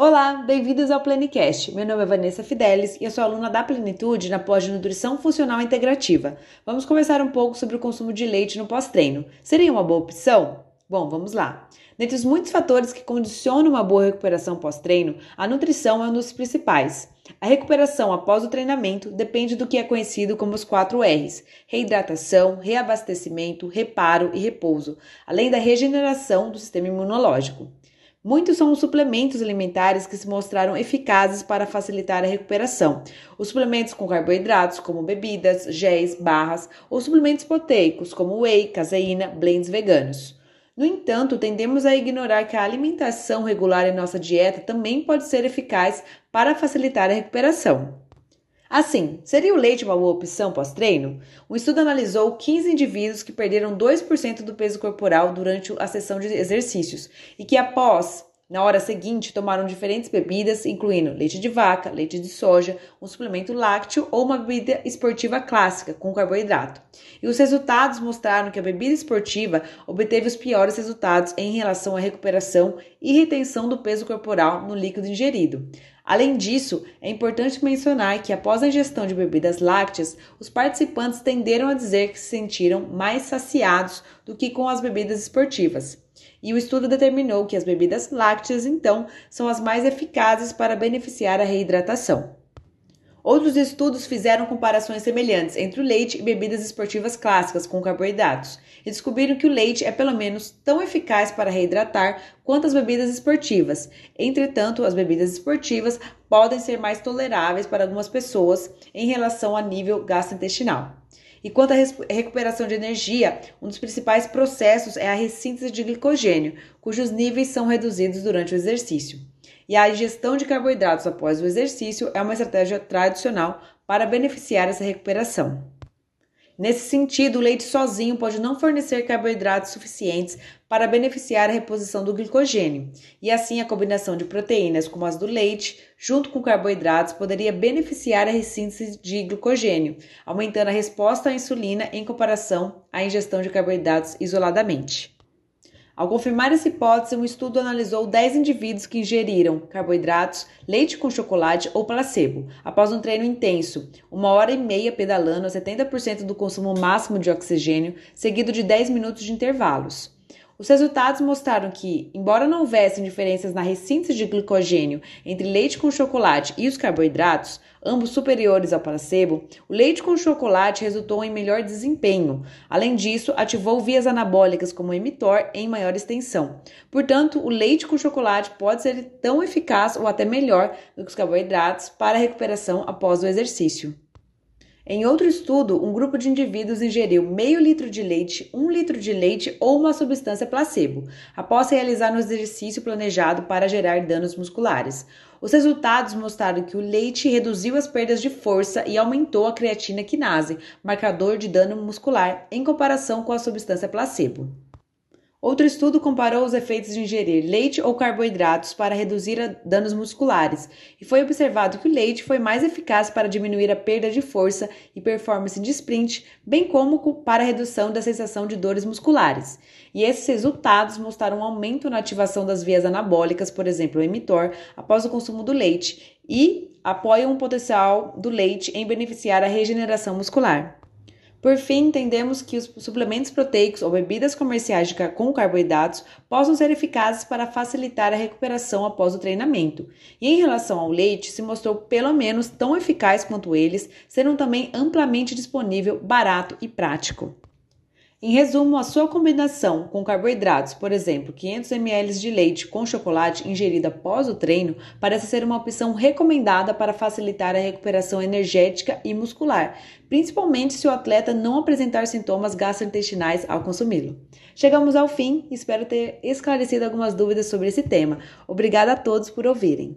Olá, bem-vindos ao Plenicast. Meu nome é Vanessa Fidelis e eu sou aluna da Plenitude na pós Nutrição Funcional Integrativa. Vamos conversar um pouco sobre o consumo de leite no pós-treino. Seria uma boa opção? Bom, vamos lá. Dentre os muitos fatores que condicionam uma boa recuperação pós-treino, a nutrição é um dos principais. A recuperação após o treinamento depende do que é conhecido como os 4 R's: reidratação, reabastecimento, reparo e repouso, além da regeneração do sistema imunológico. Muitos são os suplementos alimentares que se mostraram eficazes para facilitar a recuperação. Os suplementos com carboidratos, como bebidas, géis, barras, ou suplementos proteicos, como whey, caseína, blends veganos. No entanto, tendemos a ignorar que a alimentação regular em nossa dieta também pode ser eficaz para facilitar a recuperação. Assim, seria o leite uma boa opção pós-treino? Um estudo analisou 15 indivíduos que perderam 2% do peso corporal durante a sessão de exercícios e que, após na hora seguinte, tomaram diferentes bebidas, incluindo leite de vaca, leite de soja, um suplemento lácteo ou uma bebida esportiva clássica com carboidrato. E os resultados mostraram que a bebida esportiva obteve os piores resultados em relação à recuperação e retenção do peso corporal no líquido ingerido. Além disso, é importante mencionar que após a ingestão de bebidas lácteas, os participantes tenderam a dizer que se sentiram mais saciados do que com as bebidas esportivas. E o estudo determinou que as bebidas lácteas, então, são as mais eficazes para beneficiar a reidratação. Outros estudos fizeram comparações semelhantes entre o leite e bebidas esportivas clássicas com carboidratos e descobriram que o leite é pelo menos tão eficaz para reidratar quanto as bebidas esportivas. Entretanto, as bebidas esportivas podem ser mais toleráveis para algumas pessoas em relação a nível gastrointestinal. E quanto à recuperação de energia, um dos principais processos é a ressíntese de glicogênio, cujos níveis são reduzidos durante o exercício. E a ingestão de carboidratos após o exercício é uma estratégia tradicional para beneficiar essa recuperação. Nesse sentido, o leite sozinho pode não fornecer carboidratos suficientes para beneficiar a reposição do glicogênio, e assim a combinação de proteínas como as do leite, junto com carboidratos, poderia beneficiar a ressíntese de glicogênio, aumentando a resposta à insulina em comparação à ingestão de carboidratos isoladamente. Ao confirmar essa hipótese, um estudo analisou 10 indivíduos que ingeriram carboidratos, leite com chocolate ou placebo, após um treino intenso, uma hora e meia pedalando a 70% do consumo máximo de oxigênio, seguido de 10 minutos de intervalos. Os resultados mostraram que, embora não houvessem diferenças na ressíntese de glicogênio entre leite com chocolate e os carboidratos, ambos superiores ao placebo, o leite com chocolate resultou em melhor desempenho. Além disso, ativou vias anabólicas como o emitor em maior extensão. Portanto, o leite com chocolate pode ser tão eficaz ou até melhor do que os carboidratos para a recuperação após o exercício. Em outro estudo, um grupo de indivíduos ingeriu meio litro de leite, um litro de leite ou uma substância placebo, após realizar um exercício planejado para gerar danos musculares. Os resultados mostraram que o leite reduziu as perdas de força e aumentou a creatina quinase, marcador de dano muscular, em comparação com a substância placebo. Outro estudo comparou os efeitos de ingerir leite ou carboidratos para reduzir danos musculares, e foi observado que o leite foi mais eficaz para diminuir a perda de força e performance de sprint, bem como para a redução da sensação de dores musculares. E esses resultados mostraram um aumento na ativação das vias anabólicas, por exemplo, o emitor, após o consumo do leite, e apoiam o potencial do leite em beneficiar a regeneração muscular. Por fim, entendemos que os suplementos proteicos ou bebidas comerciais com carboidratos possam ser eficazes para facilitar a recuperação após o treinamento. E em relação ao leite, se mostrou pelo menos tão eficaz quanto eles, sendo também amplamente disponível, barato e prático. Em resumo, a sua combinação com carboidratos, por exemplo, 500 ml de leite com chocolate ingerido após o treino, parece ser uma opção recomendada para facilitar a recuperação energética e muscular, principalmente se o atleta não apresentar sintomas gastrointestinais ao consumi-lo. Chegamos ao fim, espero ter esclarecido algumas dúvidas sobre esse tema. Obrigada a todos por ouvirem.